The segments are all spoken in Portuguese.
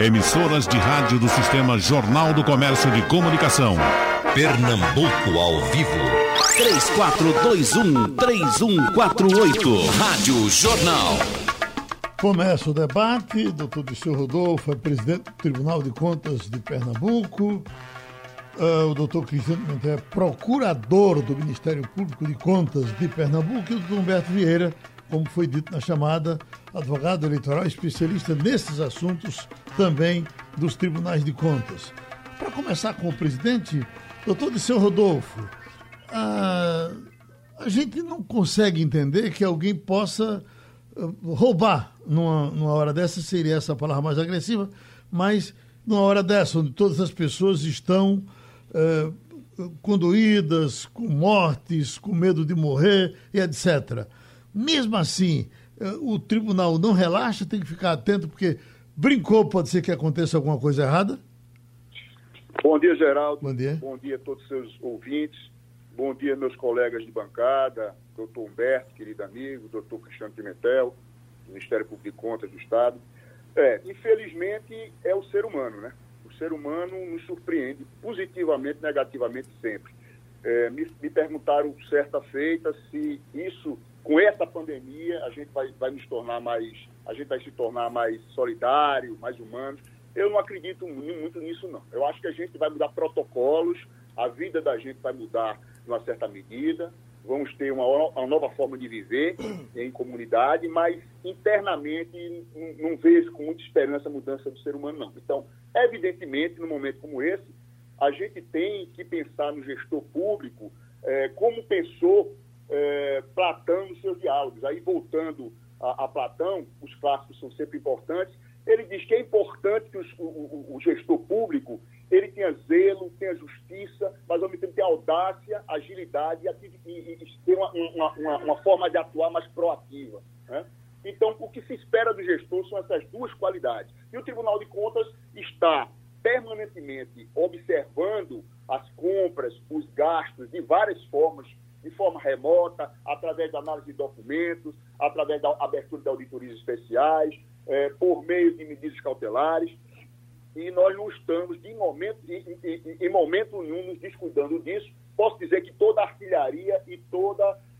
Emissoras de rádio do Sistema Jornal do Comércio de Comunicação. Pernambuco ao vivo. 3421-3148. Rádio Jornal. Começa o debate. Doutor Disseu Rodolfo é presidente do Tribunal de Contas de Pernambuco. Uh, o doutor Cristiano Pimentel é procurador do Ministério Público de Contas de Pernambuco. E o doutor Humberto Vieira, como foi dito na chamada, advogado eleitoral especialista nesses assuntos também dos tribunais de contas. Para começar com o presidente, doutor Disseu Rodolfo, a, a gente não consegue entender que alguém possa uh, roubar numa, numa hora dessa, seria essa a palavra mais agressiva, mas numa hora dessa, onde todas as pessoas estão uh, conduídas, com mortes, com medo de morrer e etc. Mesmo assim, o tribunal não relaxa, tem que ficar atento, porque brincou, pode ser que aconteça alguma coisa errada? Bom dia, Geraldo. Bom dia. Bom dia a todos os seus ouvintes. Bom dia, meus colegas de bancada, doutor Humberto, querido amigo, doutor Cristiano Pimentel, do Ministério Público de Contas do Estado. É, infelizmente, é o ser humano, né? O ser humano nos surpreende positivamente, negativamente sempre. É, me, me perguntaram certa feita se isso com essa pandemia a gente vai, vai nos tornar mais, a gente vai se tornar mais solidário, mais humano. Eu não acredito muito nisso, não. Eu acho que a gente vai mudar protocolos, a vida da gente vai mudar em uma certa medida, vamos ter uma, uma nova forma de viver em comunidade, mas internamente não, não vejo com muita esperança a mudança do ser humano, não. Então, evidentemente, num momento como esse, a gente tem que pensar no gestor público eh, como pensou é, Platão nos seus diálogos. Aí, voltando a, a, Platão, os clássicos são sempre importantes, ele diz que é importante que os, o, o, o, gestor público ele tenha zelo, tenha justiça, mas ao mesmo tempo tenha audácia, agilidade e, e, e uma, uma, uma, uma, forma de atuar mais proativa. Né? Então, o que se espera do gestor são essas duas qualidades. E o Tribunal de Contas está permanentemente observando as compras, os gastos de várias formas de forma remota, através da análise de documentos, através da abertura de auditorias especiais, é, por meio de medidas cautelares. E nós não estamos, de momento, em, em, em momento nenhum, nos descuidando disso. Posso dizer que toda a artilharia e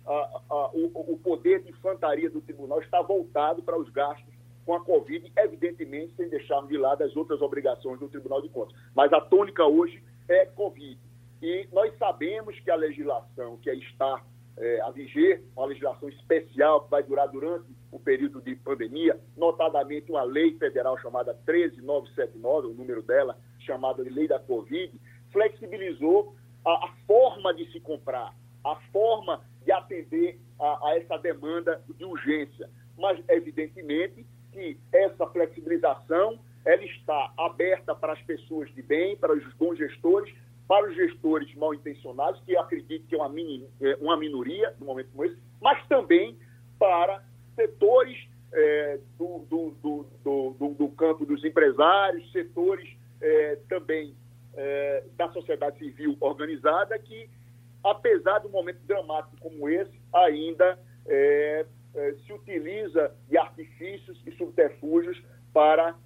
a, o, o poder de infantaria do tribunal está voltado para os gastos com a Covid, evidentemente sem deixarmos de lado as outras obrigações do Tribunal de Contas. Mas a tônica hoje é Covid. E nós sabemos que a legislação que está é, a viger, uma legislação especial que vai durar durante o período de pandemia, notadamente uma lei federal chamada 13979, o número dela, chamada de Lei da Covid, flexibilizou a, a forma de se comprar, a forma de atender a, a essa demanda de urgência. Mas, evidentemente, que essa flexibilização ela está aberta para as pessoas de bem, para os bons gestores, para os gestores mal intencionados, que eu acredito que é uma, mini, é uma minoria no momento como esse, mas também para setores é, do, do, do, do, campo dos empresários, setores é, também é, da sociedade civil organizada, que, apesar do momento dramático como esse, ainda é, é, se utiliza de artifícios e subterfúgios para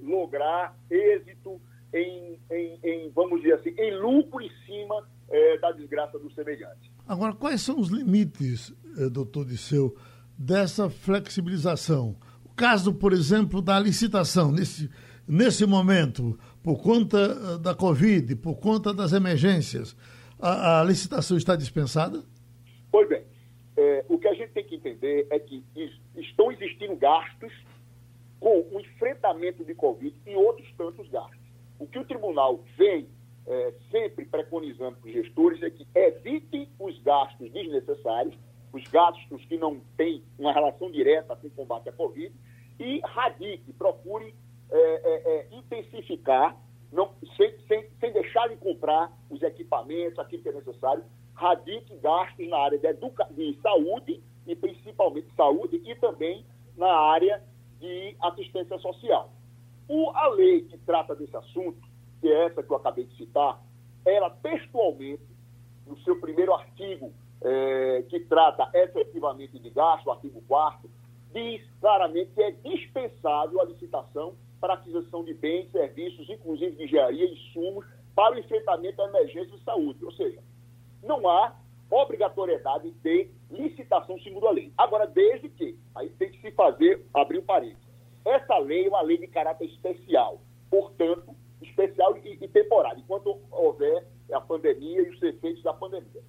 lograr êxito em, em, em, vamos dizer assim, em lucro em cima é, da desgraça do semelhante. Agora, quais são os limites, eh, doutor Disseu, dessa flexibilização? O caso, por exemplo, da licitação, nesse, nesse momento, por conta eh, da Covid, por conta das emergências, a, a licitação está dispensada? Pois bem, é, o que a gente tem que entender é que estão existindo gastos com o enfrentamento de Covid e outros tantos gastos. O que o tribunal vem é, sempre preconizando para os gestores é que evitem os gastos desnecessários, os gastos que não têm uma relação direta com o combate à Covid, e radique, procure é, é, é, intensificar, não, sem, sem, sem deixar de comprar os equipamentos, aquilo que é necessário, radique gastos na área de, educa de saúde, e principalmente saúde, e também na área de assistência social. O, a lei que trata desse assunto, que é essa que eu acabei de citar, ela textualmente, no seu primeiro artigo, é, que trata efetivamente de gasto, artigo 4 diz claramente que é dispensável a licitação para aquisição de bens, serviços, inclusive de engenharia e insumos, para o enfrentamento da emergência de saúde. Ou seja, não há obrigatoriedade de licitação segundo a lei. Agora, desde que, aí tem que se fazer, abrir o um parênteses. Essa lei é uma lei de caráter especial, portanto, especial e, e temporário, enquanto houver a pandemia e os efeitos da pandemia.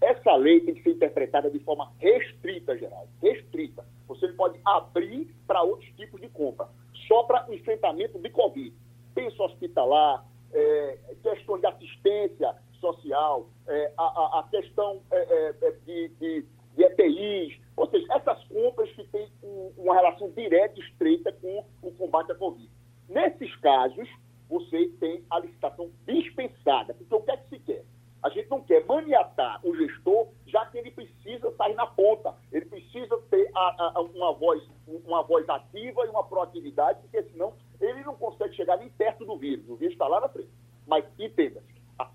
Essa lei tem que ser interpretada de forma restrita, geral, restrita. Você não pode abrir para outros tipos de compra, só para o enfrentamento de Covid. Penso hospitalar, é, questões de assistência social, é, a, a, questão é, é, é de, de, de, EPIs, ou seja, essas compras que têm um, uma relação direta e estreita com o combate à Covid. Nesses casos, você tem a licitação dispensada, porque o que é que se quer? A gente não quer maniatar o gestor, já que ele precisa sair na ponta, ele precisa ter a, a, uma, voz, uma voz ativa e uma proatividade, porque senão ele não consegue chegar nem perto do vírus. O vírus está lá na frente. Mas entenda-se,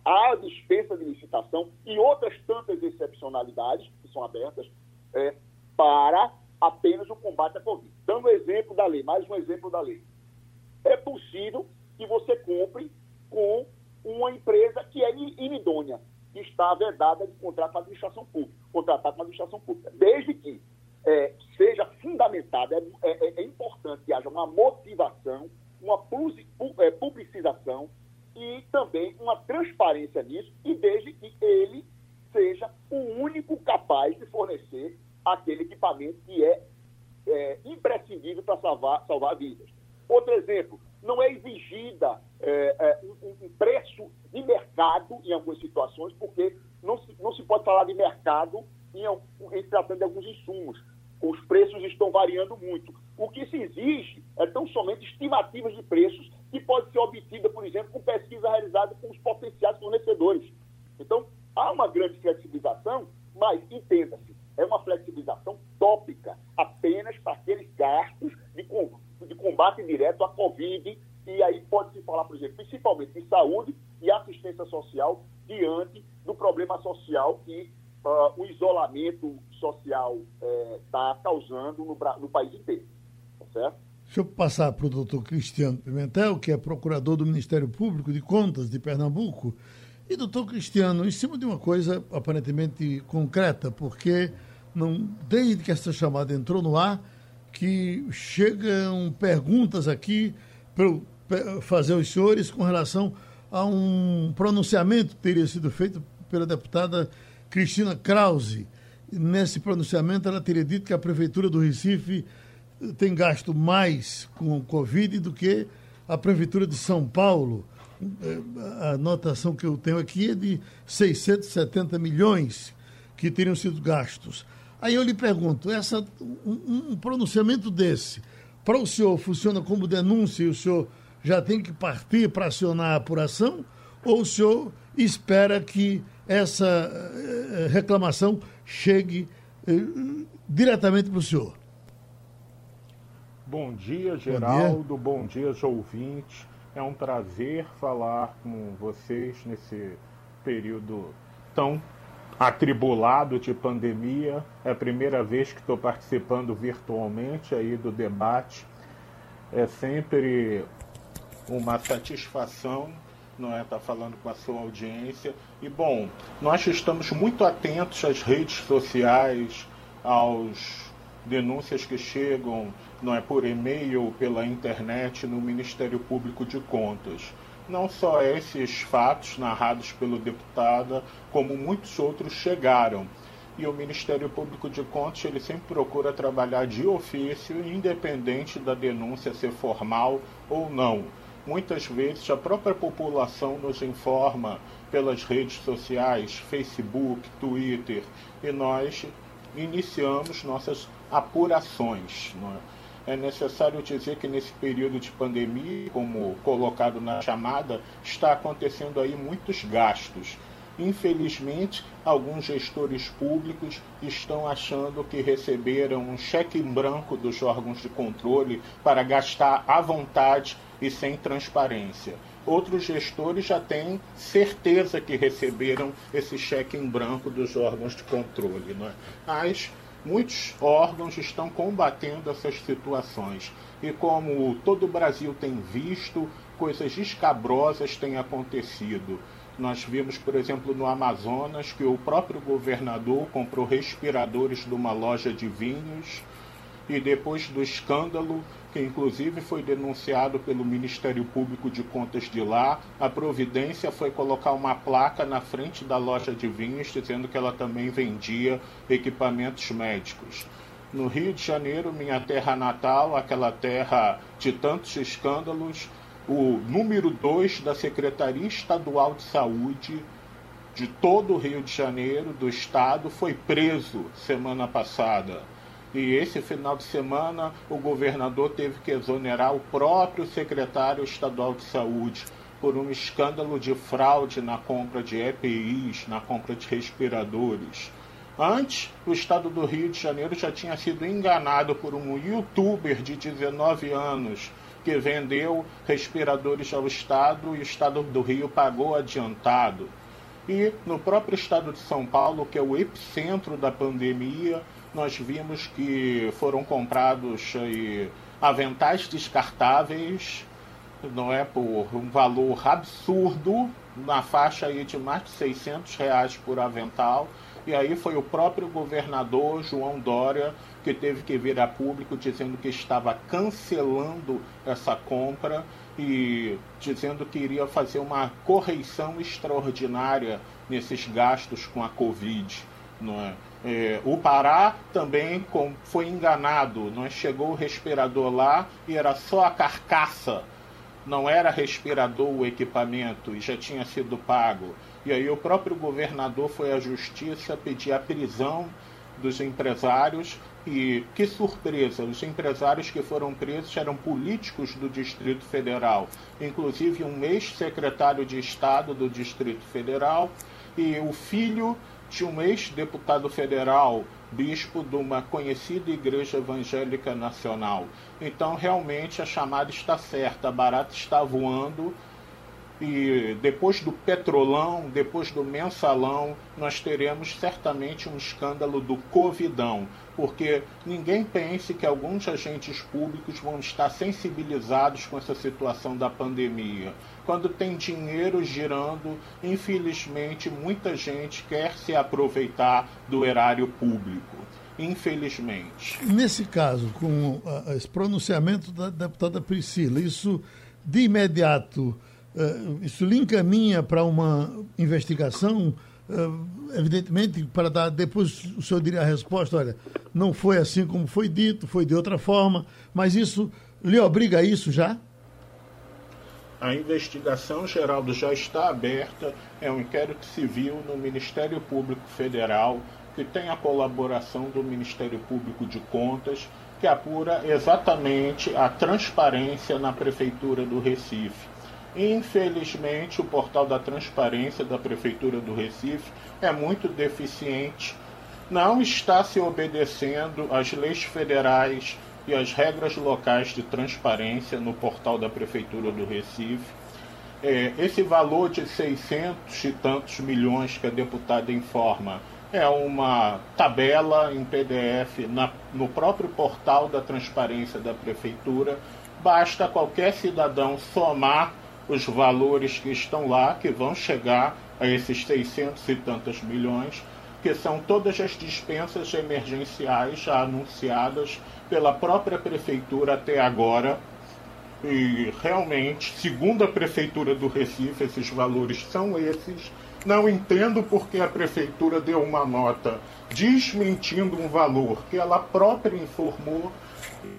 a dispensa de licitação e outras tantas excepcionalidades que são abertas é, para apenas o combate à Covid. Dando exemplo da lei, mais um exemplo da lei. É possível que você compre com uma empresa que é inidônea, que está vedada de contrato com a administração pública, contratar com a administração pública, desde que é, seja fundamentada, é, é, é, importante que haja uma motivação, uma é, publicização e também uma transparência nisso, e desde que ele seja o único capaz de fornecer aquele equipamento que é, é imprescindível para salvar, salvar vidas. Outro exemplo, não é exigida é, é, um, um, preço de mercado em algumas situações, porque não se, não se pode falar de mercado em, em tratando de alguns insumos. Os preços estão variando muito. O que se exige é tão somente estimativas de preços que pode ser obtida, por exemplo, com pesquisa realizada com os potenciais fornecedores. Então, há uma grande flexibilização, mas entenda-se, é uma flexibilização tópica, apenas para aqueles gastos de, de combate direto à Covid, e aí pode-se falar, por exemplo, principalmente de saúde e assistência social diante do problema social que uh, o isolamento social está eh, causando no, no país inteiro. Tá certo? Deixa eu passar para o doutor Cristiano Pimentel, que é procurador do Ministério Público de Contas de Pernambuco. E, doutor Cristiano, em cima de uma coisa aparentemente concreta, porque não, desde que essa chamada entrou no ar, que chegam perguntas aqui para fazer aos senhores com relação a um pronunciamento que teria sido feito pela deputada Cristina Krause. Nesse pronunciamento, ela teria dito que a Prefeitura do Recife tem gasto mais com o Covid do que a Prefeitura de São Paulo. A anotação que eu tenho aqui é de 670 milhões que teriam sido gastos. Aí eu lhe pergunto, essa, um, um pronunciamento desse, para o senhor funciona como denúncia e o senhor já tem que partir para acionar a apuração? Ou o senhor espera que essa eh, reclamação chegue eh, diretamente para o senhor? Bom dia, Geraldo. Bom dia, Bom dia ouvintes. É um prazer falar com vocês nesse período tão atribulado de pandemia. É a primeira vez que estou participando virtualmente aí do debate. É sempre uma satisfação não é estar tá falando com a sua audiência. E bom, nós estamos muito atentos às redes sociais, aos denúncias que chegam não é por e-mail ou pela internet no Ministério Público de Contas. Não só esses fatos narrados pelo deputada, como muitos outros chegaram. E o Ministério Público de Contas ele sempre procura trabalhar de ofício, independente da denúncia ser formal ou não. Muitas vezes a própria população nos informa pelas redes sociais, Facebook, Twitter, e nós iniciamos nossas apurações. É? É necessário dizer que nesse período de pandemia, como colocado na chamada, está acontecendo aí muitos gastos. Infelizmente, alguns gestores públicos estão achando que receberam um cheque em branco dos órgãos de controle para gastar à vontade e sem transparência. Outros gestores já têm certeza que receberam esse cheque em branco dos órgãos de controle. Não é? Mas muitos órgãos estão combatendo essas situações. E como todo o Brasil tem visto, coisas escabrosas têm acontecido. Nós vimos, por exemplo, no Amazonas, que o próprio governador comprou respiradores de uma loja de vinhos e depois do escândalo, que inclusive foi denunciado pelo Ministério Público de Contas de lá, a providência foi colocar uma placa na frente da loja de vinhos dizendo que ela também vendia equipamentos médicos. No Rio de Janeiro, minha terra natal, aquela terra de tantos escândalos, o número 2 da Secretaria Estadual de Saúde de todo o Rio de Janeiro, do estado, foi preso semana passada e esse final de semana o governador teve que exonerar o próprio secretário estadual de saúde por um escândalo de fraude na compra de EPIs, na compra de respiradores. Antes, o estado do Rio de Janeiro já tinha sido enganado por um youtuber de 19 anos que vendeu respiradores ao estado e o estado do Rio pagou adiantado. E no próprio estado de São Paulo, que é o epicentro da pandemia, nós vimos que foram comprados aventais descartáveis, não é por um valor absurdo, na faixa aí de mais de 600 reais por avental. E aí foi o próprio governador João Dória que teve que vir a público dizendo que estava cancelando essa compra e dizendo que iria fazer uma correição extraordinária nesses gastos com a Covid. Não é? É, o Pará também com, foi enganado. Não é? chegou o respirador lá e era só a carcaça, não era respirador o equipamento e já tinha sido pago. E aí o próprio governador foi à justiça pedir a prisão dos empresários e que surpresa, os empresários que foram presos eram políticos do Distrito Federal, inclusive um ex-secretário de Estado do Distrito Federal e o filho de um ex-deputado federal, bispo de uma conhecida igreja evangélica nacional. Então, realmente, a chamada está certa, a barata está voando. E depois do petrolão, depois do mensalão, nós teremos certamente um escândalo do Covidão, porque ninguém pense que alguns agentes públicos vão estar sensibilizados com essa situação da pandemia quando tem dinheiro girando, infelizmente muita gente quer se aproveitar do erário público. Infelizmente. Nesse caso, com esse pronunciamento da deputada Priscila, isso de imediato, eh, isso lhe encaminha para uma investigação? Evidentemente, para dar depois o senhor diria a resposta: olha, não foi assim como foi dito, foi de outra forma, mas isso lhe obriga a isso já? A investigação, Geraldo, já está aberta. É um inquérito civil no Ministério Público Federal, que tem a colaboração do Ministério Público de Contas, que apura exatamente a transparência na Prefeitura do Recife. Infelizmente, o portal da transparência da Prefeitura do Recife é muito deficiente, não está se obedecendo às leis federais e as regras locais de transparência no portal da Prefeitura do Recife. É, esse valor de 600 e tantos milhões que a deputada informa é uma tabela em PDF na, no próprio portal da transparência da Prefeitura. Basta qualquer cidadão somar os valores que estão lá, que vão chegar a esses 600 e tantos milhões, são todas as dispensas emergenciais já anunciadas pela própria prefeitura até agora. E realmente, segundo a prefeitura do Recife, esses valores são esses. Não entendo porque a prefeitura deu uma nota desmentindo um valor que ela própria informou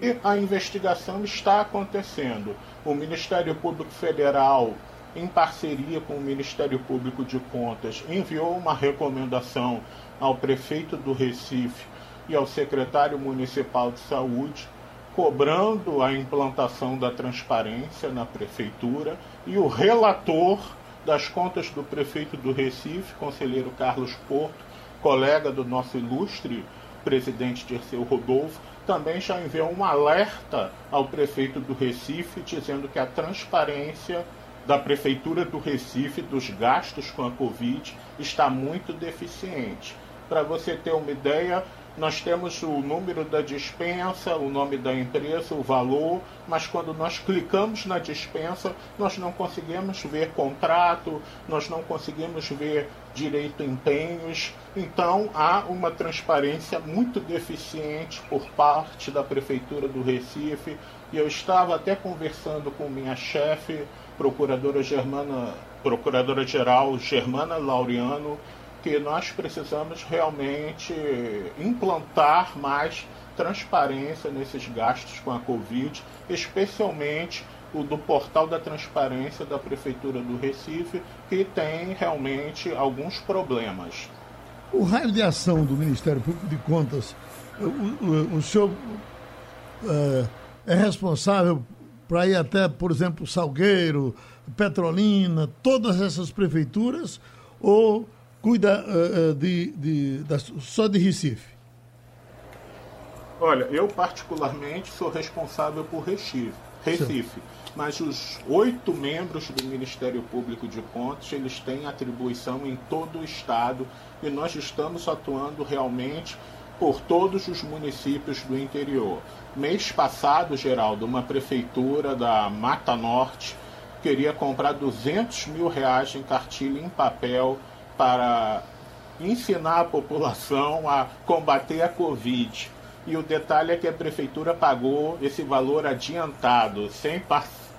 e a investigação está acontecendo. O Ministério Público Federal, em parceria com o Ministério Público de Contas, enviou uma recomendação ao prefeito do Recife e ao secretário municipal de saúde, cobrando a implantação da transparência na prefeitura, e o relator das contas do prefeito do Recife, conselheiro Carlos Porto, colega do nosso ilustre presidente Dirceu Rodolfo, também já enviou um alerta ao prefeito do Recife, dizendo que a transparência da prefeitura do Recife dos gastos com a Covid está muito deficiente. Para você ter uma ideia, nós temos o número da dispensa, o nome da empresa, o valor, mas quando nós clicamos na dispensa, nós não conseguimos ver contrato, nós não conseguimos ver direito empenhos. Então há uma transparência muito deficiente por parte da Prefeitura do Recife. E eu estava até conversando com minha chefe, procuradora Germana, procuradora-geral Germana Laureano, que nós precisamos realmente implantar mais transparência nesses gastos com a Covid, especialmente o do portal da transparência da Prefeitura do Recife, que tem realmente alguns problemas. O raio de ação do Ministério Público de Contas, o, o, o senhor é, é responsável para ir até, por exemplo, Salgueiro, Petrolina, todas essas prefeituras, ou cuida uh, de, de, de, só de Recife? Olha, eu particularmente sou responsável por Recife, Recife mas os oito membros do Ministério Público de Contas eles têm atribuição em todo o estado e nós estamos atuando realmente por todos os municípios do interior. Mês passado, Geraldo, uma prefeitura da Mata Norte queria comprar 200 mil reais em cartilha em papel para ensinar a população a combater a Covid. E o detalhe é que a prefeitura pagou esse valor adiantado, sem,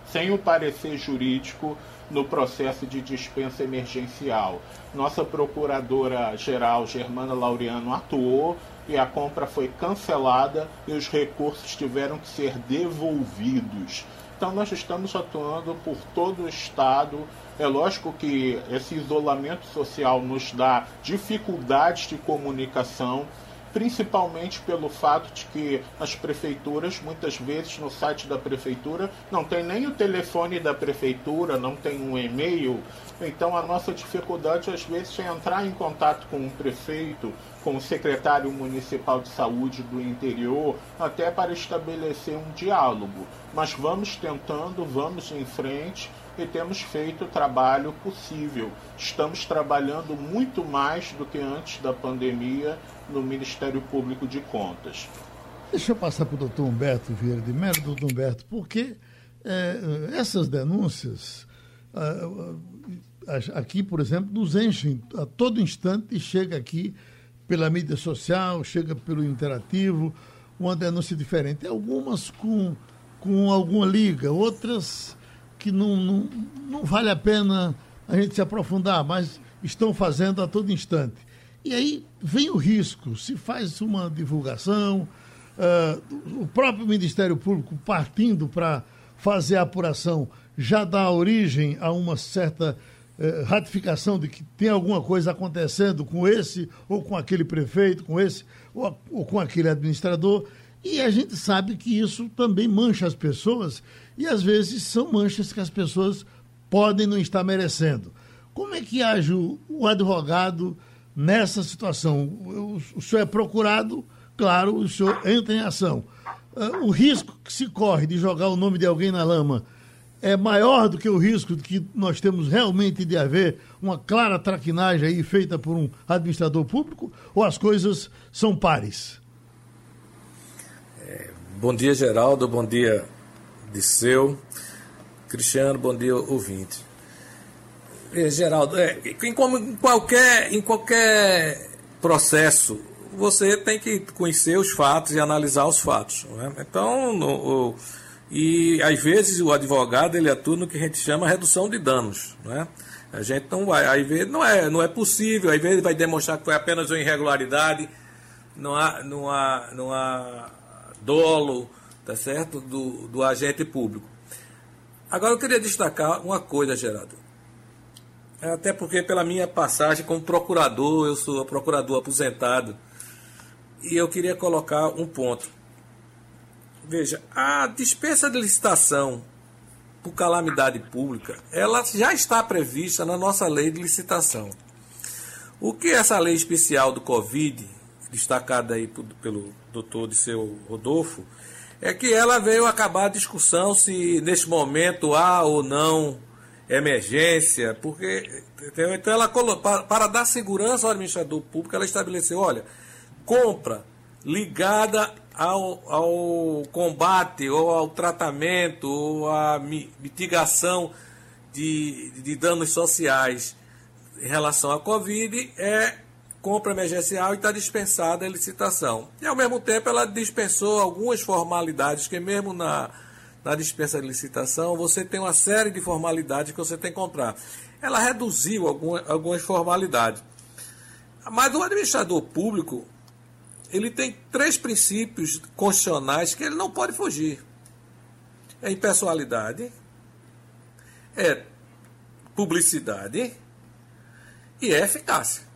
sem o parecer jurídico no processo de dispensa emergencial. Nossa procuradora-geral, Germana Laureano, atuou e a compra foi cancelada e os recursos tiveram que ser devolvidos. Então, nós estamos atuando por todo o Estado. É lógico que esse isolamento social nos dá dificuldades de comunicação, principalmente pelo fato de que as prefeituras, muitas vezes no site da prefeitura, não tem nem o telefone da prefeitura, não tem um e-mail. Então a nossa dificuldade às vezes é entrar em contato com o prefeito, com o secretário municipal de saúde do interior, até para estabelecer um diálogo. Mas vamos tentando, vamos em frente e temos feito o trabalho possível. Estamos trabalhando muito mais do que antes da pandemia no Ministério Público de Contas. Deixa eu passar para o doutor Humberto Vieira de Mello, doutor Humberto, porque é, essas denúncias aqui, por exemplo, nos enchem a todo instante e chega aqui pela mídia social, chega pelo interativo, uma denúncia diferente. Algumas com, com alguma liga, outras que não, não, não vale a pena a gente se aprofundar, mas estão fazendo a todo instante. E aí vem o risco, se faz uma divulgação, uh, o próprio Ministério Público partindo para fazer a apuração já dá origem a uma certa eh, ratificação de que tem alguma coisa acontecendo com esse ou com aquele prefeito, com esse ou, ou com aquele administrador. E a gente sabe que isso também mancha as pessoas e às vezes são manchas que as pessoas podem não estar merecendo. Como é que age o advogado nessa situação? O, senhor é procurado, claro, o senhor entra em ação. Uh, o risco que se corre de jogar o nome de alguém na lama é maior do que o risco de que nós temos realmente de haver uma clara traquinagem aí feita por um administrador público ou as coisas são pares? É, bom dia, Geraldo. Bom dia, Disseu. Cristiano, bom dia, ouvinte. É, Geraldo, é, em, como, em, qualquer, em qualquer processo, você tem que conhecer os fatos e analisar os fatos. Né? Então, no, o, e às vezes o advogado ele atua no que a gente chama redução de danos, né? A gente não vai, vezes não é, não é possível, às vezes vai demonstrar que foi apenas uma irregularidade, não há, não há, não há dolo, tá certo, do, do agente público. Agora eu queria destacar uma coisa, Geraldo. Até porque pela minha passagem como procurador, eu sou procurador aposentado, e eu queria colocar um ponto. Veja, a dispensa de licitação por calamidade pública, ela já está prevista na nossa lei de licitação. O que essa lei especial do Covid, destacada aí pelo doutor Disseu Rodolfo, é que ela veio acabar a discussão se neste momento há ou não emergência, porque então ela para dar segurança ao administrador público, ela estabeleceu, olha, compra ligada ao, ao combate ou ao tratamento ou à mitigação de, de danos sociais em relação à Covid é compra emergencial e está dispensada a licitação. E, ao mesmo tempo, ela dispensou algumas formalidades, que mesmo na, na dispensa de licitação, você tem uma série de formalidades que você tem que comprar. Ela reduziu alguma, algumas formalidades. Mas o administrador público, ele tem três princípios constitucionais que ele não pode fugir. É impessoalidade, é publicidade e é eficácia.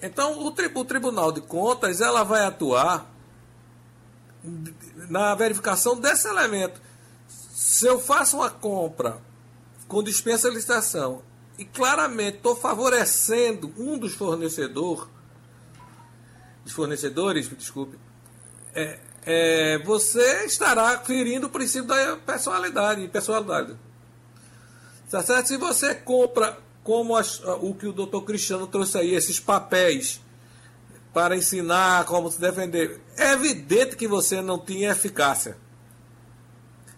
Então, o, tri o Tribunal de Contas ela vai atuar na verificação desse elemento. Se eu faço uma compra com dispensa licitação e claramente estou favorecendo um dos fornecedores, dos fornecedores, desculpe, é, é, você estará ferindo o princípio da personalidade, personalidade. Tá certo? Se você compra como as, o que o doutor Cristiano trouxe aí, esses papéis para ensinar como se defender, é evidente que você não tinha eficácia.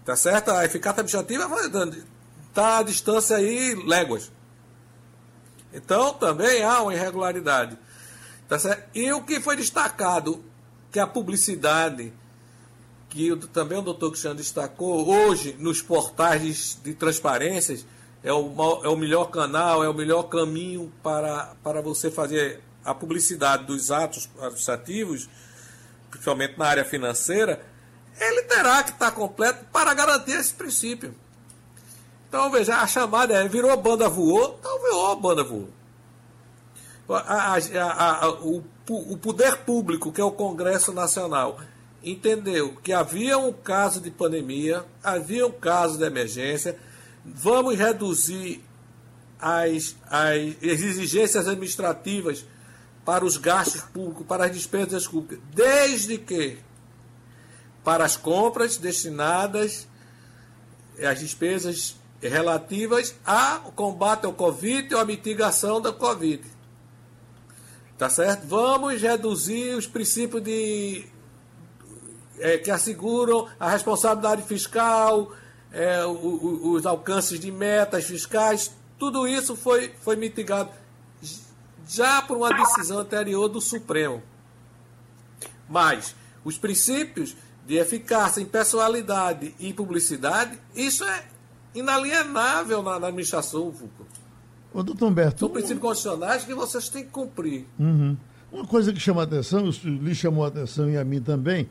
Tá certo? A eficácia administrativa está a distância aí léguas. Então também há uma irregularidade. Tá certo? E o que foi destacado, que a publicidade, que também o doutor Cristiano destacou, hoje nos portais de, de transparências, é o, é o melhor canal, é o melhor caminho para, para você fazer a publicidade dos atos administrativos, principalmente na área financeira, ele terá que estar completo para garantir esse princípio. Então, veja, a chamada é, virou banda voou, então virou banda voou. A, a, a, o, o poder público, que é o Congresso Nacional, entendeu que havia um caso de pandemia, havia um caso de emergência, vamos reduzir as, as exigências administrativas para os gastos públicos, para as despesas públicas, desde que para as compras destinadas às despesas relativas ao combate ao Covid ou à mitigação da Covid. Tá certo? Vamos reduzir os princípios de é, que asseguram a responsabilidade fiscal, é, o, o, os alcances de metas fiscais, tudo isso foi, foi mitigado já por uma decisão anterior do Supremo. Mas os princípios de eficácia, impessoalidade e publicidade, isso é inalienável na, na administração pública. Ô, doutor Humberto. São princípios constitucionais que vocês têm que cumprir. Uhum. Uma coisa que chama a atenção, lhe chamou a atenção e a mim também,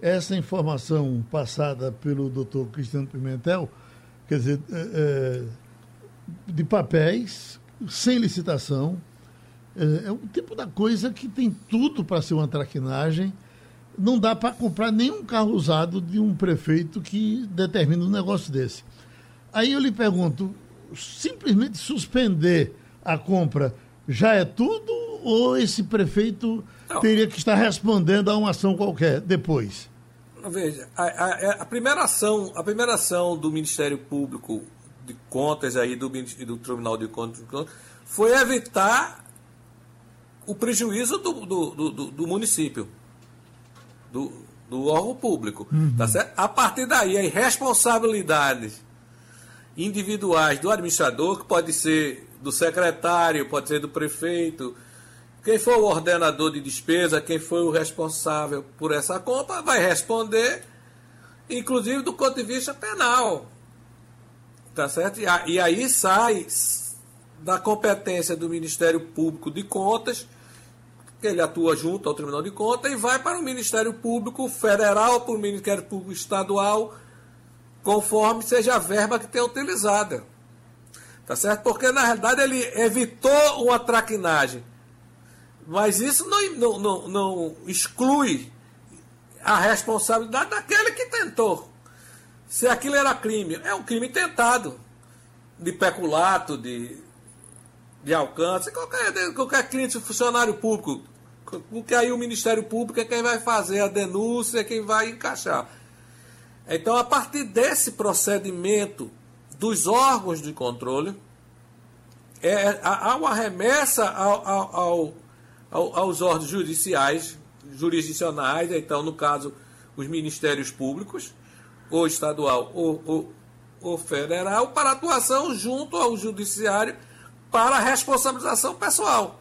essa informação passada pelo doutor Cristiano Pimentel, quer dizer, é, é, de papéis, sem licitação, é, é um tipo da coisa que tem tudo para ser uma traquinagem. Não dá para comprar nenhum carro usado de um prefeito que determina um negócio desse. Aí eu lhe pergunto, simplesmente suspender a compra já é tudo ou esse prefeito não. teria que estar respondendo a uma ação qualquer depois? Veja, a, a, a, primeira ação, a primeira ação do Ministério Público de Contas aí do, do Tribunal de Contas foi evitar o prejuízo do, do, do, do município, do, do órgão público. Uhum. Tá certo? A partir daí, as responsabilidades individuais do administrador, que pode ser do secretário, pode ser do prefeito, quem for o ordenador de despesa, quem foi o responsável por essa compra, vai responder, inclusive do ponto de vista penal. Tá certo? E aí sai da competência do Ministério Público de Contas, que ele atua junto ao Tribunal de Contas, e vai para o Ministério Público Federal, para o Ministério Público Estadual, conforme seja a verba que tenha utilizada. Tá certo? Porque, na realidade, ele evitou uma traquinagem mas isso não, não, não, não exclui a responsabilidade daquele que tentou. Se aquilo era crime, é um crime tentado de peculato, de, de alcance, qualquer, qualquer de funcionário público. Porque aí o Ministério Público é quem vai fazer a denúncia, é quem vai encaixar. Então, a partir desse procedimento dos órgãos de controle, é, há uma remessa ao, ao, ao aos órgãos judiciais jurisdicionais, então, no caso, os ministérios públicos, ou estadual ou, ou, ou federal, para atuação junto ao judiciário para responsabilização pessoal,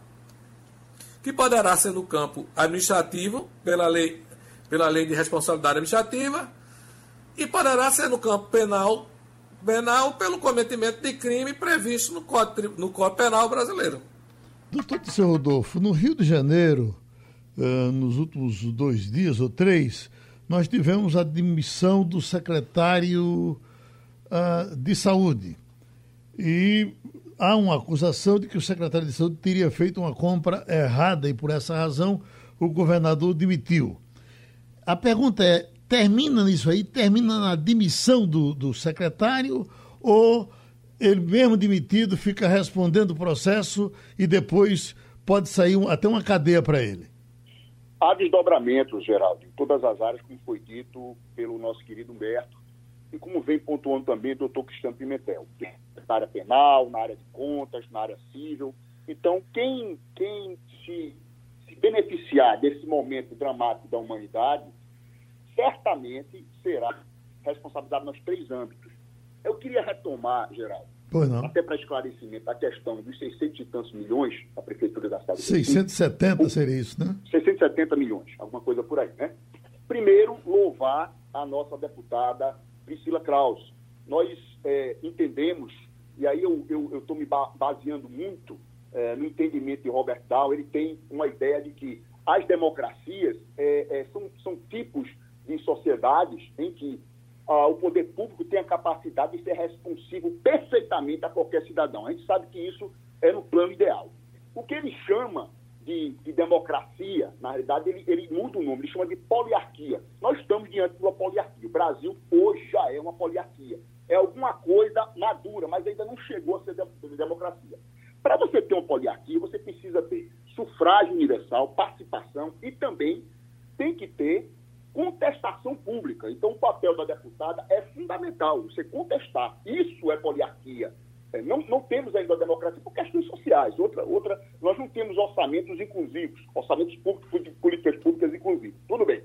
que poderá ser no campo administrativo, pela lei, pela lei de responsabilidade administrativa, e poderá ser no campo penal, penal pelo cometimento de crime previsto no Código, no Código Penal brasileiro. Doutor Tisseu Rodolfo, no Rio de Janeiro, uh, nos últimos dois dias ou três, nós tivemos a demissão do secretário uh, de Saúde. E há uma acusação de que o secretário de Saúde teria feito uma compra errada e, por essa razão, o governador demitiu. A pergunta é: termina nisso aí? Termina na demissão do, do secretário ou ele mesmo demitido fica respondendo o processo e depois pode sair um, até uma cadeia para ele? Há desdobramentos, Geraldo, em todas as áreas, como foi dito pelo nosso querido Humberto, e como vem pontuando também o doutor Cristiano Pimentel, na área penal, na área de contas, na área civil. Então, quem, quem se, se beneficiar desse momento dramático da humanidade, certamente será responsabilizado nos três âmbitos. Eu queria retomar, Geraldo, até para esclarecimento, a questão dos 600 e tantos milhões da Prefeitura da cidade. 670 o, seria isso, né? 670 milhões, alguma coisa por aí, né? Primeiro, louvar a nossa deputada Priscila Kraus. Nós é, entendemos, e aí eu estou me baseando muito é, no entendimento de Robert Dahl, ele tem uma ideia de que as democracias é, é são, são tipos de sociedades em que ah, o poder público tem a capacidade de ser responsivo perfeitamente a qualquer cidadão. A gente sabe que isso é no plano ideal. O que ele chama de, de democracia, na realidade, ele, ele, muda o nome, ele chama de poliarquia. Nós estamos diante de uma poliarquia. O Brasil hoje já é uma poliarquia. É alguma coisa madura, mas ainda não chegou a ser de, democracia. Para você ter uma poliarquia, você precisa ter sufrágio universal, participação e também tem que ter contestação pública. Então, o papel da deputada é fundamental, você contestar. Isso é poliarquia. É, não, não temos ainda a democracia por questões sociais. Outra, outra, nós não temos orçamentos inclusivos, orçamentos públicos políticas públicas inclusivos. Tudo bem.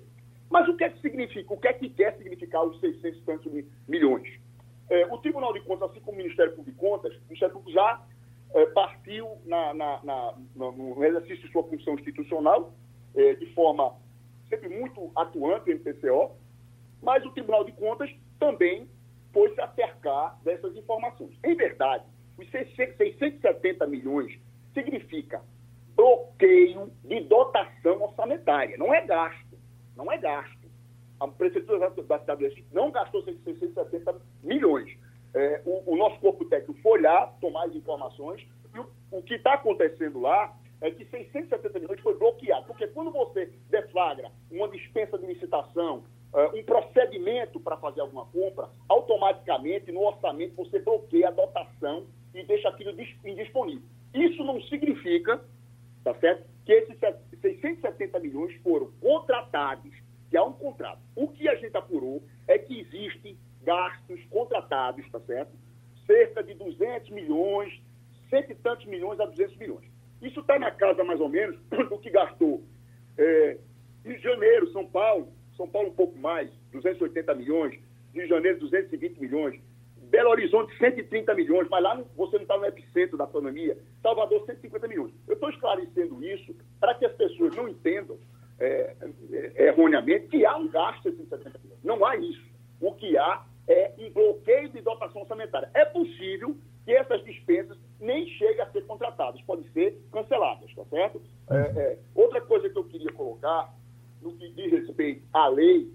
Mas o que é que significa? O que é que quer significar os 600 e tantos milhões? É, o Tribunal de Contas, assim como o Ministério Público de Contas, o Ministério Público já é, partiu na, na, na, no exercício de sua função institucional é, de forma sempre muito atuante o MPCO, mas o Tribunal de Contas também foi se acercar dessas informações. Em verdade, os 670 milhões significa bloqueio de dotação orçamentária, não é gasto, não é gasto. A Prefeitura da cidade do Recife não gastou 670 milhões. É, o, o, nosso corpo técnico foi lá tomar as informações e o, o que está acontecendo lá é que 670 milhões foi bloqueado. Porque quando você deflagra uma dispensa de licitação, uh, um procedimento para fazer alguma compra, automaticamente no orçamento você bloqueia a dotação e deixa aquilo indisponível. Isso não significa, tá certo, que esses 670 milhões foram contratados, que há um contrato. O que a gente apurou é que existem gastos contratados, tá certo? Cerca de 200 milhões, cento e tantos milhões a 200 milhões. Isso está na casa, mais ou menos, do que gastou é, Rio de Janeiro, São Paulo, São Paulo um pouco mais, 280 milhões, Rio de Janeiro 220 milhões, Belo Horizonte 130 milhões, mas lá você não está no epicentro da pandemia, Salvador 150 milhões. Eu estou esclarecendo isso para que as pessoas não entendam é, é, erroneamente que há um gasto de 170 milhões. Não há isso. O que há é um bloqueio de dotação orçamentária. É possível que essas dispensas nem cheguem a ser contratadas, podem ser canceladas, tá certo? É, é, outra coisa que eu queria colocar, no que diz respeito à lei,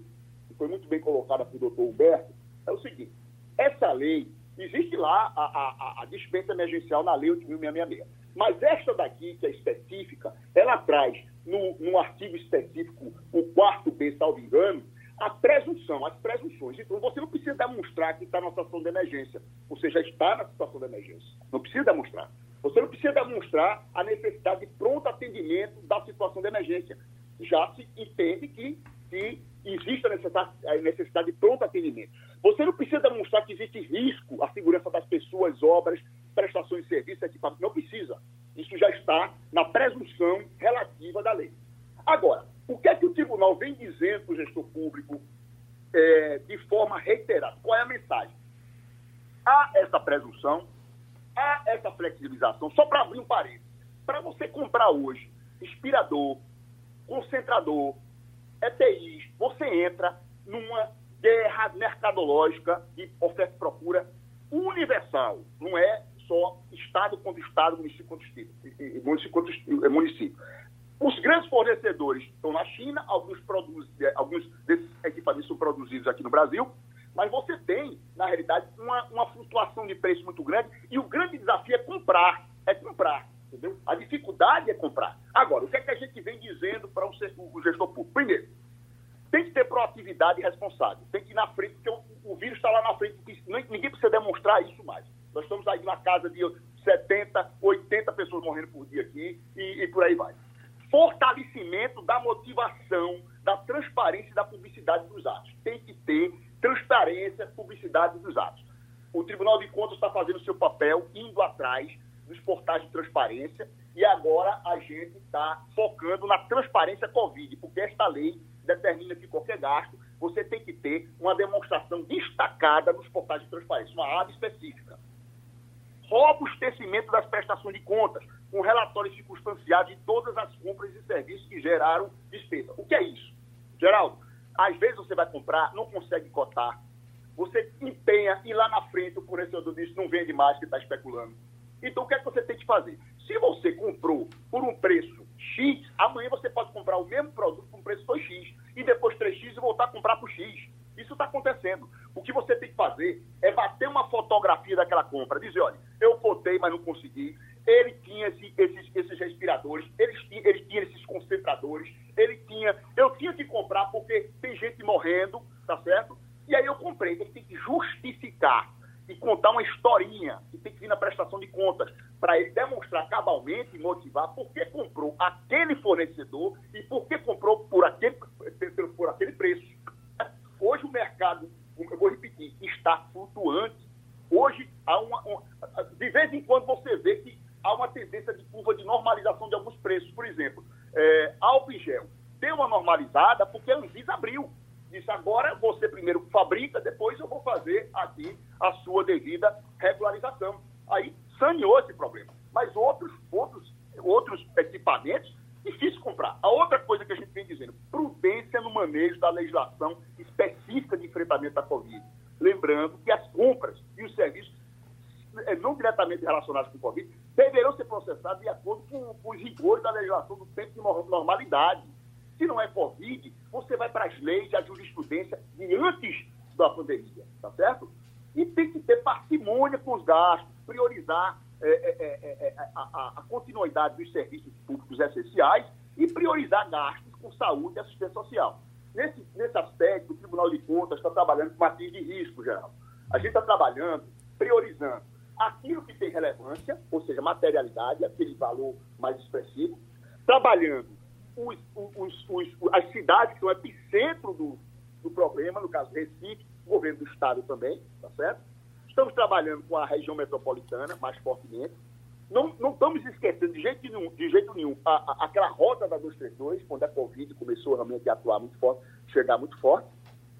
que foi muito bem colocada pelo doutor Humberto, é o seguinte: essa lei, existe lá a, a, a dispensa emergencial na lei 8.666, mas esta daqui, que é específica, ela traz no, no artigo específico, o quarto B, salvo engano, a presunção, as presunções. Então, você não precisa demonstrar que está numa situação de emergência. Você já está na situação de emergência. Não precisa demonstrar. Você não precisa demonstrar a necessidade de pronto atendimento da situação de emergência. Já se entende que, que existe a necessidade, a necessidade de pronto atendimento. Você não precisa demonstrar que existe risco à segurança das pessoas, obras, prestações de serviço, equipamento. Não precisa. Isso já está na presunção relativa da lei. Agora, o que é que o tribunal vem dizendo para o gestor público é, de forma reiterada? Qual é a mensagem? Há essa presunção, há essa flexibilização. Só para abrir um parênteses, para você comprar hoje inspirador, concentrador, ETIs, você entra numa guerra mercadológica de oferta e procura universal, não é só Estado contra Estado, município contra município contra município. Os grandes fornecedores estão na China, alguns, produzem, alguns desses equipamentos são produzidos aqui no Brasil, mas você tem, na realidade, uma, uma flutuação de preço muito grande e o grande desafio é comprar, é comprar, entendeu? A dificuldade é comprar. Agora, o que é que a gente vem dizendo para o, o gestor público? Primeiro, tem que ter proatividade responsável, tem que ir na frente, porque o, o vírus está lá na frente, ninguém precisa demonstrar isso mais. Nós estamos aí na casa de 70, 80 pessoas morrendo por dia aqui e, e por aí vai. Fortalecimento da motivação, da transparência e da publicidade dos atos. Tem que ter transparência, publicidade dos atos. O Tribunal de Contas está fazendo o seu papel, indo atrás dos portais de transparência, e agora a gente está focando na transparência Covid, porque esta lei determina que qualquer gasto você tem que ter uma demonstração destacada nos portais de transparência, uma aba específica. Robustecimento das prestações de contas, com relatórios circunstanciados de todas as compras e serviços que geraram despesa. O que é isso? Geraldo, às vezes você vai comprar, não consegue cotar, você empenha e lá na frente o fornecedor diz não vende mais que está especulando. Então o que é que você tem que fazer? Se você comprou por um preço X, amanhã você pode comprar o mesmo produto por um preço foi X e depois 3X e voltar a comprar por X. Isso está acontecendo. O que você tem que fazer é bater uma fotografia daquela compra, dizer, olha, eu botei, mas não consegui. Ele tinha esse, esses, esses respiradores, ele tinha, ele tinha esses concentradores, ele tinha. Eu tinha que comprar porque tem gente morrendo, tá certo? E aí eu comprei. Ele tem que justificar e contar uma historinha que tem que vir na prestação de contas para ele demonstrar cabalmente e motivar por que comprou aquele fornecedor e por que comprou por aquele, por aquele preço. O mercado, eu vou repetir, está flutuante. Hoje, há uma, de vez em quando você vê que há uma tendência de curva de normalização de alguns preços. Por exemplo, é, álcool gel deu uma normalizada porque a Anvisa abriu. Disse, agora você primeiro fabrica, depois eu vou fazer aqui a sua devida regularização. Aí saneou esse problema. Mas outros, outros, outros equipamentos, difícil comprar. A outra coisa que a gente vem dizendo, prudência no manejo da legislação específica de enfrentamento da Covid. Lembrando que as compras e os serviços eh, não diretamente relacionados com o Covid deverão ser processados de acordo com, com os rigores da legislação do tempo de normalidade. Se não é Covid, você vai para as leis e a jurisprudência de antes da pandemia, tá certo? E tem que ter parcimônia com os gastos, priorizar é, é, é, a, a, a, continuidade dos serviços públicos essenciais e priorizar gastos com saúde e assistência social. Nesse, nesse aspecto, o Tribunal de Contas está trabalhando com matriz de risco, geral. A gente está trabalhando, priorizando aquilo que tem relevância, ou seja, materialidade, aquele valor mais expressivo, trabalhando os, os, os, as cidades que são epicentro do, do problema, no caso Recife, o governo do Estado também, tá certo? Estamos trabalhando com a região metropolitana mais fortemente. Não, não estamos esquecendo de jeito nenhum, de jeito nenhum a, a, aquela roda da 232, quando a Covid começou realmente a atuar muito forte, chegar muito forte.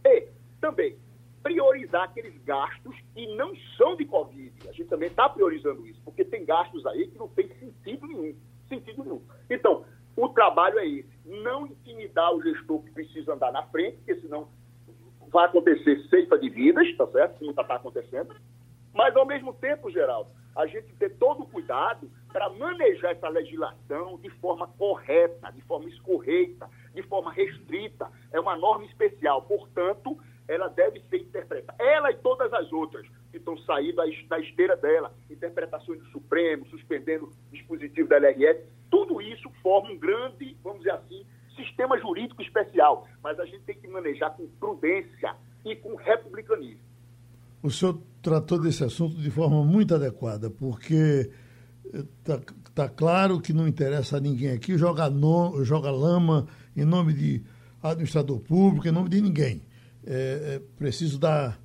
E também priorizar aqueles gastos que não são de Covid. A gente também está priorizando isso, porque tem gastos aí que não tem sentido nenhum. Sentido nenhum. Então, o trabalho é esse, não intimidar o gestor que precisa andar na frente, porque senão vai acontecer ceifa de vidas, tá certo? Como está acontecendo. Mas, ao mesmo tempo, Geraldo, a gente ter todo o cuidado para manejar essa legislação de forma correta, de forma escorreita, de forma restrita. É uma norma especial, portanto, ela deve ser interpretada. Ela e todas as outras que estão saindo da esteira dela, interpretações do Supremo, suspendendo dispositivo da LRS, tudo isso forma um grande, vamos dizer assim, sistema jurídico especial. Mas a gente tem que manejar com prudência e com republicanismo. O senhor tratou desse assunto de forma muito adequada, porque está eh, tá claro que não interessa a ninguém aqui jogar, joga lama em nome de administrador público, em nome de ninguém. É, é preciso dar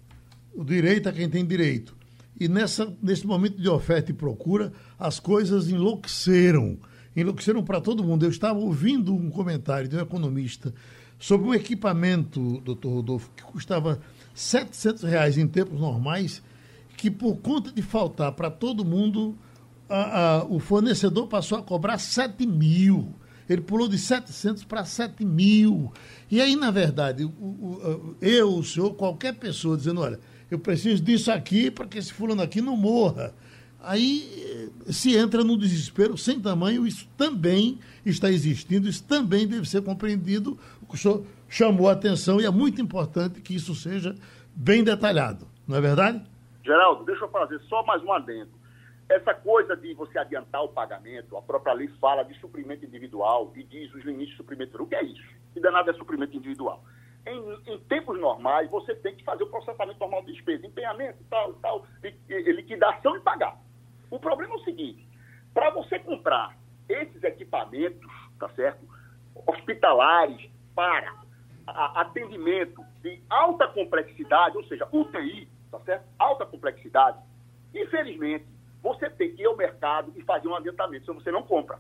o direito a quem tem direito. E nessa, nesse momento de oferta e procura, as coisas enlouqueceram enlouqueceram para todo mundo. Eu estava ouvindo um comentário de um economista sobre um equipamento, doutor Rodolfo, que custava 700 reais em tempos normais, que por conta de faltar para todo mundo, a, a, o fornecedor passou a cobrar 7 mil. Ele pulou de 700 para 7 mil. E aí, na verdade, o, o, eu, o senhor, qualquer pessoa dizendo, olha, eu preciso disso aqui para que esse fulano aqui não morra. Aí se entra num desespero sem tamanho, isso também está existindo, isso também deve ser compreendido. O senhor chamou a atenção e é muito importante que isso seja bem detalhado, não é verdade? Geraldo, deixa eu fazer só mais um adendo. Essa coisa de você adiantar o pagamento, a própria lei fala de suprimento individual e diz os limites de suprimento. O que é isso? Que danado é suprimento individual? Em, em, tempos normais, você tem que fazer o processamento normal de despesa, empenhamento, tal, tal, liquidação e pagar. O problema é o seguinte: para você comprar esses equipamentos, tá certo? Hospitalares para atendimento de alta complexidade, ou seja, UTI, tá certo? Alta complexidade, infelizmente, você tem que ir ao mercado e fazer um adiantamento, senão você não compra.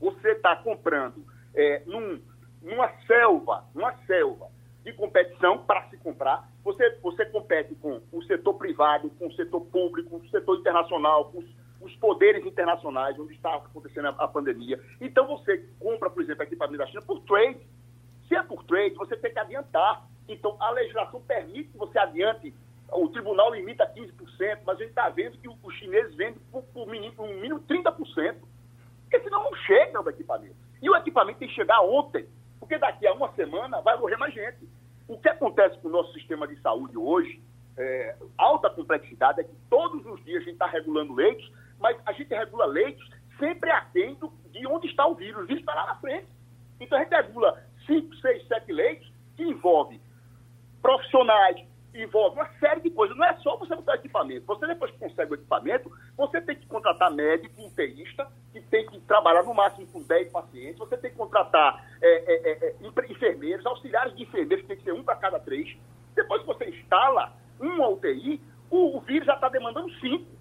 Você está comprando é, num, numa selva, numa selva de competição para se comprar. Você, você compete com o setor privado, com o setor público, com o setor internacional, com os os poderes internacionais, onde está acontecendo a, a, pandemia. Então você compra, por exemplo, equipamento da China por trade. Se é por trade, você tem que adiantar. Então a legislação permite que você adiante. O tribunal limita 15%, mas a gente está vendo que os chineses vendem por, por, mínimo, por mínimo 30%. Porque senão não chega o equipamento. E o equipamento tem que chegar ontem, porque daqui a uma semana vai morrer mais gente. O que acontece com o nosso sistema de saúde hoje, é, alta complexidade, é que todos os dias a gente está regulando leitos, mas a gente regula leitos sempre atento de onde está o vírus. O vírus está lá na frente. Então a gente regula 5, 6, 7 leitos que envolve profissionais, envolve uma série de coisas. Não é só você botar equipamento. Você depois que consegue o equipamento, você tem que contratar médico, inteirista, que tem que trabalhar no máximo com 10 pacientes. Você tem que contratar é, é, é, é enfermeiros, auxiliares de enfermeiros, que tem que ser um para cada três. Depois que você instala uma UTI, o, o vírus já está demandando cinco.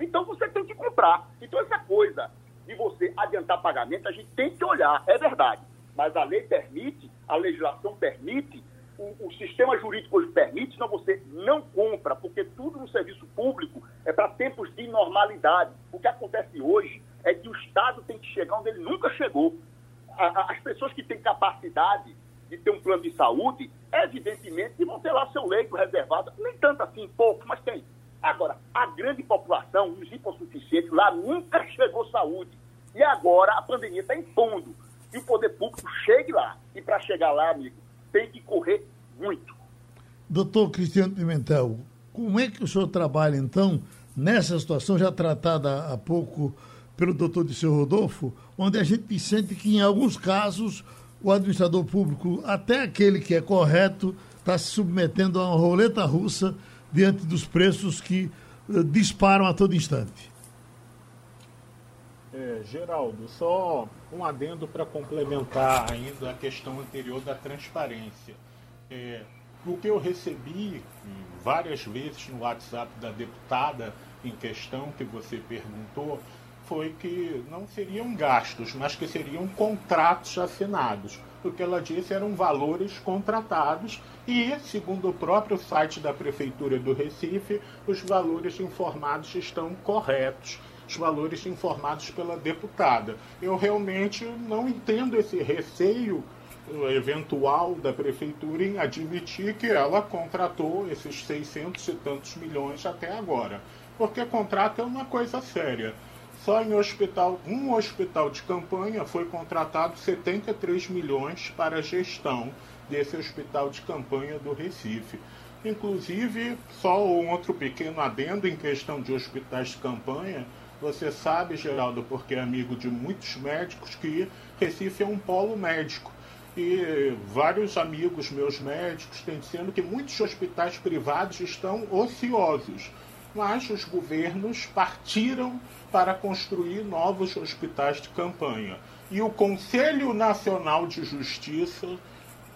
Então você tem que comprar. Então essa coisa de você adiantar pagamento, a gente tem que olhar, é verdade. Mas a lei permite, a legislação permite, o, o sistema jurídico hoje permite, senão você não compra, porque tudo no serviço público é para tempos de normalidade. O que acontece hoje é que o Estado tem que chegar onde ele nunca chegou. A, a, as pessoas que têm capacidade de ter um plano de saúde, evidentemente vão ter lá seu leito reservado, nem tanto assim, pouco, mas tem Agora, a grande população, os hipossuficientes, lá nunca chegou saúde. E agora a pandemia está impondo que o poder público chegue lá. E para chegar lá, amigo, tem que correr muito. Doutor Cristiano Pimentel, como é que o senhor trabalha, então, nessa situação já tratada há pouco pelo doutor Disseu Rodolfo, onde a gente sente que, em alguns casos, o administrador público, até aquele que é correto, está se submetendo a uma roleta russa diante dos preços que uh, disparam a todo instante. É, Geraldo, só um adendo para complementar ainda a questão anterior da transparência. É, o que eu recebi várias vezes no WhatsApp da deputada em questão que você perguntou foi que não seriam gastos, mas que seriam contratos assinados. O que ela disse eram valores contratados e, segundo o próprio site da Prefeitura do Recife, os valores informados estão corretos. Os valores informados pela deputada. Eu realmente não entendo esse receio eventual da prefeitura em admitir que ela contratou esses 600 e tantos milhões até agora. Porque contrato é uma coisa séria. Só em hospital, um hospital de campanha foi contratado 73 milhões para a gestão desse hospital de campanha do Recife. Inclusive, só um outro pequeno adendo em questão de hospitais de campanha, você sabe, Geraldo, porque é amigo de muitos médicos, que Recife é um polo médico. E vários amigos meus médicos têm dizendo que muitos hospitais privados estão ociosos mas os governos partiram para construir novos hospitais de campanha. E o Conselho Nacional de Justiça,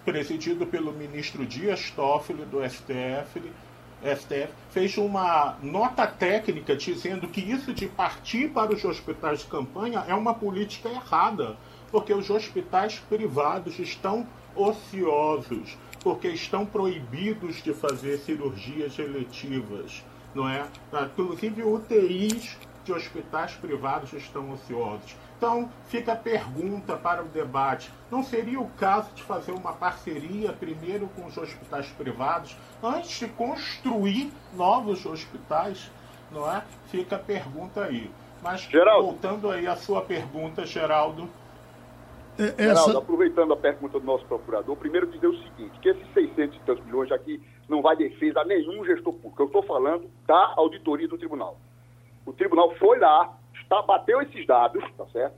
presidido pelo ministro Dias Toffoli, do STF, STF, fez uma nota técnica dizendo que isso de partir para os hospitais de campanha é uma política errada, porque os hospitais privados estão ociosos, porque estão proibidos de fazer cirurgias eletivas não é? Inclusive UTIs de hospitais privados estão ociosos. Então, fica a pergunta para o debate: não seria o caso de fazer uma parceria primeiro com os hospitais privados antes de construir novos hospitais? Não é? Fica a pergunta aí. Mas Geraldo. voltando aí à sua pergunta, Geraldo. É, essa... Geraldo, aproveitando a pergunta do nosso procurador, primeiro dizer o seguinte, que esses 600 e tantos milhões aqui não vai defesa a nenhum gestor público. Eu estou falando da auditoria do tribunal. O tribunal foi lá, está, bateu esses dados, tá certo?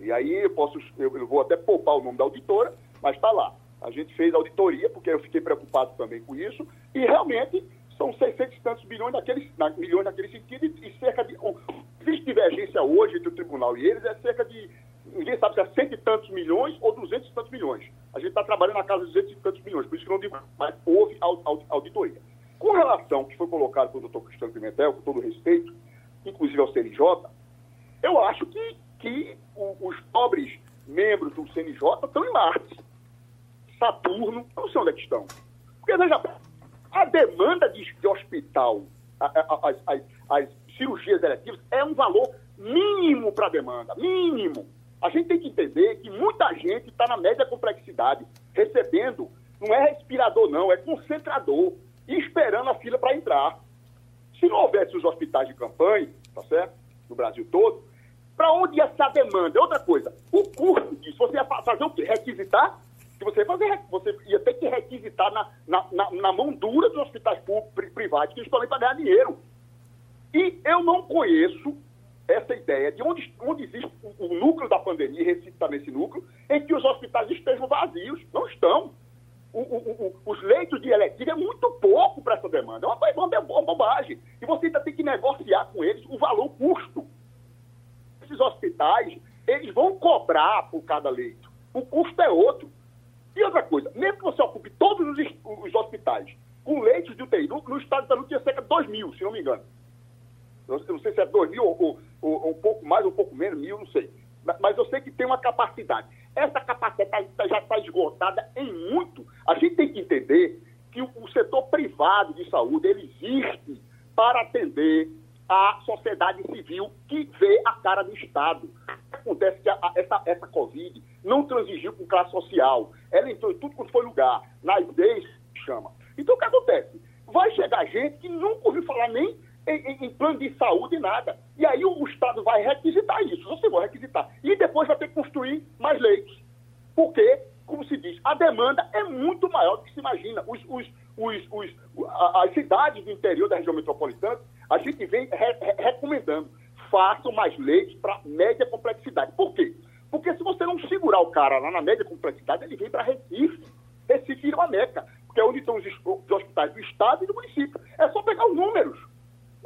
E aí eu posso, eu, eu vou até poupar o nome da auditora, mas está lá. A gente fez auditoria, porque eu fiquei preocupado também com isso, e realmente são 600 e tantos bilhões naquele, na, milhões naquele sentido, e, e cerca de. O, existe divergência hoje entre o tribunal e eles, é cerca de. Ninguém sabe se é cento e tantos milhões ou duzentos e tantos milhões. A gente está trabalhando na casa de duzentos e tantos milhões, por isso que não digo, mas houve auditoria. Com relação ao que foi colocado pelo doutor Cristiano Pimentel, com todo respeito, inclusive ao CNJ, eu acho que, que os pobres membros do CNJ estão em Marte. Saturno, não sei onde é que estão. Porque, veja, a demanda de, de hospital, as, as, as cirurgias eletivas, é um valor mínimo para a demanda, mínimo. A gente tem que entender que muita gente está na média complexidade, recebendo, não é respirador não, é concentrador, e esperando a fila para entrar. Se não houvesse os hospitais de campanha, tá certo? No Brasil todo, para onde ia essa demanda? É outra coisa, o custo disso, você ia fazer o quê? Requisitar? que você fazer, você ia ter que requisitar na, na, na, na mão dura dos hospitais públicos, privados, que estão ali para ganhar dinheiro. E eu não conheço essa ideia de onde, onde existe o, o núcleo da pandemia, Recife nesse núcleo, em que os hospitais estejam vazios. Não estão. O, o, os leitos de eletiva é muito pouco para essa demanda. É uma, é uma, uma bobagem. E você ainda tem que negociar com eles o valor custo. Esses hospitais, eles vão cobrar por cada leito. O custo é outro. E outra coisa, mesmo que você ocupe todos os, os hospitais com leitos de UTI, no, no estado de saúde tinha cerca de 2 mil, se não me engano. Eu não sei se é 2 mil ou, ou, ou, um pouco mais ou um pouco menos, mil, não sei. Mas eu sei que tem uma capacidade. Essa capacidade tá, já está esgotada em muito. A gente tem que entender que o, setor privado de saúde ele existe para atender a sociedade civil que vê a cara do Estado. Acontece que a, essa, essa Covid não transigiu com classe social. Ela entrou em tudo quanto foi lugar, nas leis, chama. Então o que acontece? Vai chegar gente que nunca ouviu falar nem em, em, plano de saúde, nada. E aí o, o, Estado vai requisitar isso, você vai requisitar. E depois vai ter que construir mais leitos. Porque, como se diz, a demanda é muito maior do que se imagina. Os, os, os, os as cidades do interior da região metropolitana, a gente vem re, re, recomendando, façam mais leitos para média complexidade. Por quê? Porque se você não segurar o cara lá na média complexidade, ele vem para Recife. Recife vira uma meca, porque é onde estão os, os hospitais do Estado e do município. É só pegar os números.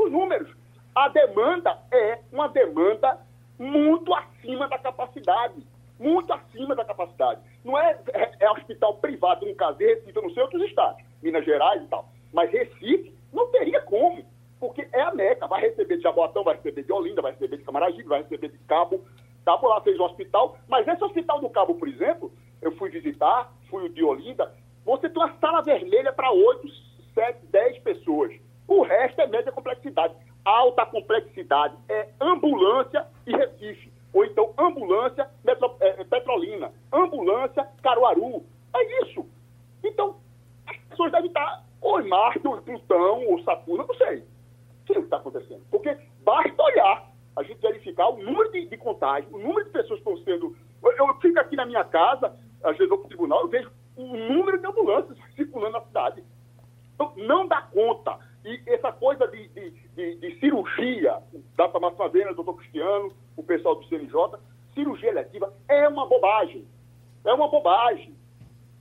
Os números. A demanda é uma demanda muito acima da capacidade. Muito acima da capacidade. Não é, é, é hospital privado, no caso de Recife, eu não sei outros estados, Minas Gerais e tal. Mas Recife não teria como, porque é a Meca. Vai receber de Jaboatão, vai receber de Olinda, vai receber de Camaragibe, vai receber de Cabo, Cabo lá fez o hospital, mas esse hospital do Cabo, por exemplo, eu fui visitar, fui o de Olinda, você tem uma sala vermelha para 8, 7, 10 pessoas. O resto é média complexidade. Alta complexidade é ambulância e Recife. Ou então ambulância metro, é, Petrolina, ambulância Caruaru. É isso. Então, as pessoas devem estar ou em Marte, ou Plutão, ou Saturno, não sei. O que está acontecendo? Porque basta olhar a gente verificar o número de, de contágios, o número de pessoas que estão sendo. Eu, eu fico aqui na minha casa, às vezes vou para o tribunal, eu vejo o número de ambulâncias circulando na cidade. Então, não dá conta. E essa coisa de, de, de, de cirurgia, da Tamafazena, do doutor Cristiano, o pessoal do CNJ, cirurgia eletiva é uma bobagem. É uma bobagem.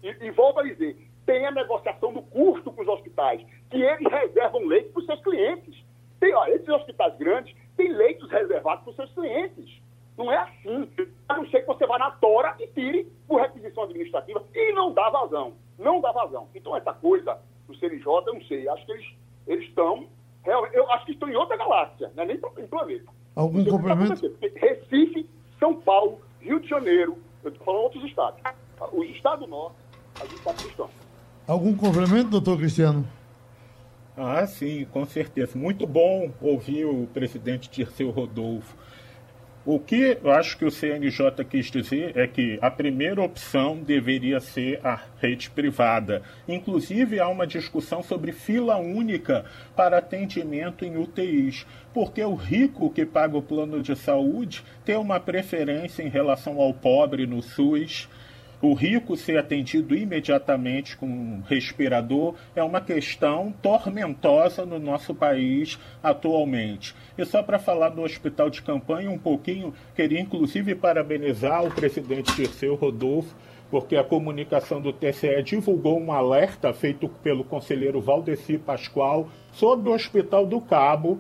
E, e volto a dizer, tem a negociação do custo com os hospitais, que eles reservam leite para os seus clientes. Tem, ó, esses hospitais grandes, tem leitos reservados para os seus clientes. Não é assim. A não ser que você vá na tora e tire por requisição administrativa e não dá vazão. Não dá vazão. Então, essa coisa do CNJ, eu não sei. Acho que eles eles estão. Eu acho que estão em outra galáxia, não é nem em planeta. Algum complemento? Recife, São Paulo, Rio de Janeiro, eu estou falando outros estados. Os estados do norte, a gente está cristão. Algum complemento, doutor Cristiano? Ah, sim, com certeza. Muito bom ouvir o presidente Dirceu Rodolfo. O que eu acho que o CNJ quis dizer é que a primeira opção deveria ser a rede privada. Inclusive, há uma discussão sobre fila única para atendimento em UTIs, porque o rico que paga o plano de saúde tem uma preferência em relação ao pobre no SUS o rico ser atendido imediatamente com um respirador é uma questão tormentosa no nosso país atualmente. E só para falar do hospital de campanha um pouquinho, queria inclusive parabenizar o presidente Dirceu Rodolfo, porque a comunicação do TCE divulgou um alerta feito pelo conselheiro Valdeci Pascoal sobre o Hospital do Cabo,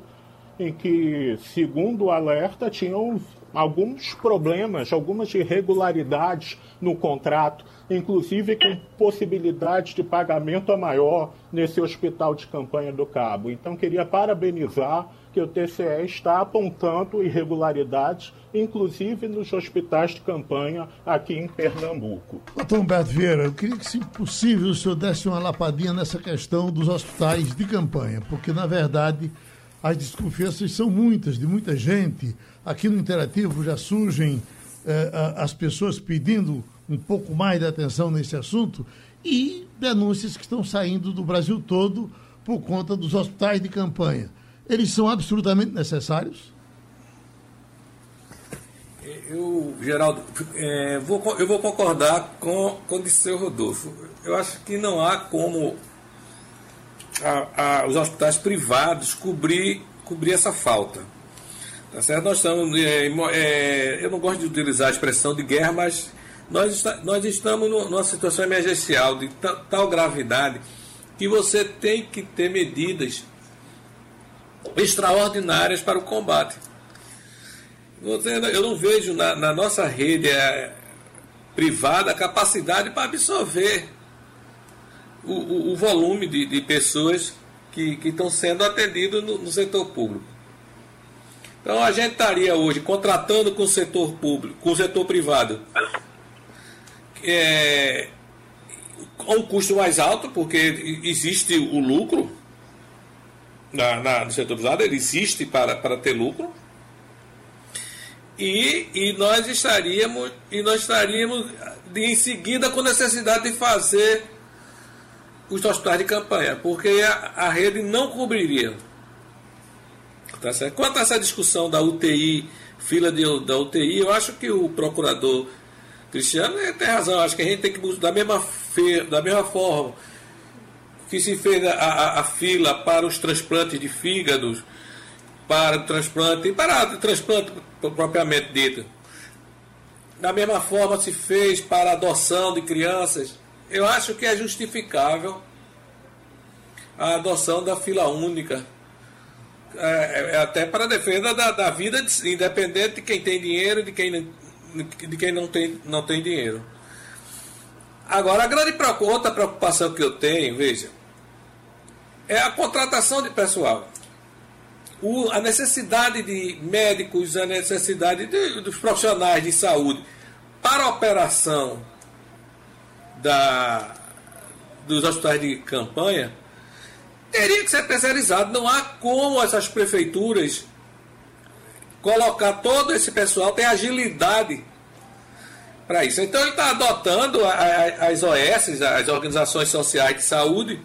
em que, segundo o alerta, tinham alguns problemas, algumas irregularidades no contrato, inclusive com possibilidade de pagamento a maior nesse hospital de campanha do Cabo. Então, queria parabenizar que o TCE está apontando irregularidades, inclusive nos hospitais de campanha aqui em Pernambuco. Doutor Humberto Vieira, eu queria que, se possível, o senhor desse uma lapadinha nessa questão dos hospitais de campanha, porque, na verdade, as desconfianças são muitas, de muita gente. Aqui no Interativo já surgem eh, as pessoas pedindo um pouco mais de atenção nesse assunto e denúncias que estão saindo do Brasil todo por conta dos hospitais de campanha. Eles são absolutamente necessários? Eu, Geraldo, é, vou, eu vou concordar com, com o seu Rodolfo. Eu acho que não há como a, a, os hospitais privados cobrir, cobrir essa falta. Tá certo? Nós estamos. É, é, eu não gosto de utilizar a expressão de guerra, mas nós, está, nós estamos numa situação emergencial de tal gravidade que você tem que ter medidas extraordinárias para o combate. Eu não vejo na, na nossa rede é, privada capacidade para absorver o, o, volume de, de, pessoas que, estão sendo atendidas no, no, setor público. Então a gente estaria hoje contratando com o setor público, com o setor privado, é, com um custo mais alto, porque existe o lucro na, na, no setor privado, ele existe para, para ter lucro. E, e nós estaríamos e nós estaríamos em seguida com necessidade de fazer os hospitais de campanha, porque a, a rede não cobriria. Tá certo? Quanto a essa discussão da UTI, fila de, da UTI, eu acho que o procurador Cristiano tem razão. Acho que a gente tem que da mesma, fe, da mesma forma que se fez a, a, a, fila para os transplantes de fígados, para o transplante, para o transplante propriamente dito. Da mesma forma se fez para a adoção de crianças eu acho que é justificável a adoção da fila única. É, é até para a defesa da, da vida, independente de quem tem dinheiro e de quem, de quem não, tem, não tem dinheiro. Agora, a grande outra preocupação que eu tenho, veja, é a contratação de pessoal. O, a necessidade de médicos, a necessidade de, dos profissionais de saúde para a operação da, dos hospitais de campanha teria que ser terceirizado. Não há como essas prefeituras colocar todo esse pessoal, tem agilidade para isso. Então ele está adotando as OS, as organizações sociais de saúde,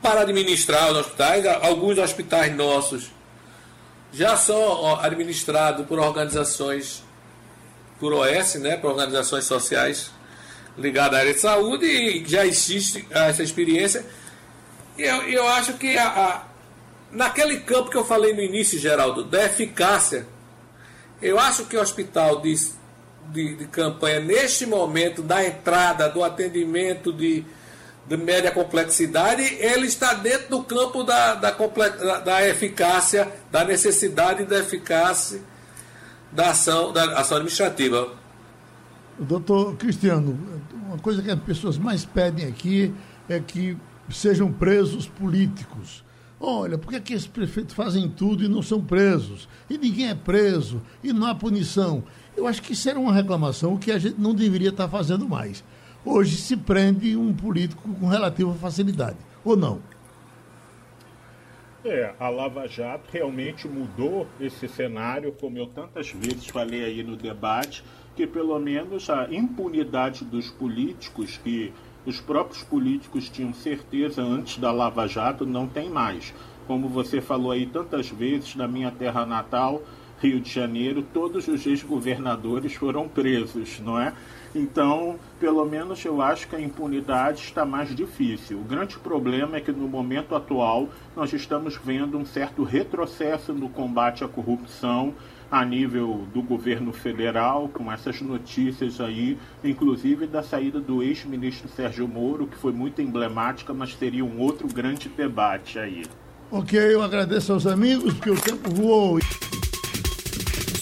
para administrar os hospitais. Alguns hospitais nossos já são administrados por organizações por OS, né, por organizações sociais ligado à área de saúde e já existe essa experiência. E eu, eu acho que a, a, naquele campo que eu falei no início, Geraldo, da eficácia, eu acho que o hospital de, de, de campanha, neste momento da entrada, do atendimento de, de média complexidade, ele está dentro do campo da, da, da, da eficácia, da necessidade da eficácia da ação, da ação administrativa. Doutor Cristiano, uma coisa que as pessoas mais pedem aqui é que sejam presos políticos. Olha, por que, que esses prefeitos fazem tudo e não são presos? E ninguém é preso, e não há punição. Eu acho que isso era uma reclamação que a gente não deveria estar fazendo mais. Hoje se prende um político com relativa facilidade, ou não? É, a Lava Jato realmente mudou esse cenário, como eu tantas vezes falei aí no debate, que pelo menos a impunidade dos políticos, que os próprios políticos tinham certeza antes da Lava Jato, não tem mais. Como você falou aí tantas vezes, na minha terra natal, Rio de Janeiro, todos os ex-governadores foram presos, não é? Então, pelo menos eu acho que a impunidade está mais difícil. O grande problema é que no momento atual nós estamos vendo um certo retrocesso no combate à corrupção a nível do governo federal, com essas notícias aí, inclusive da saída do ex-ministro Sérgio Moro, que foi muito emblemática, mas seria um outro grande debate aí. Ok, eu agradeço aos amigos, porque o tempo voou.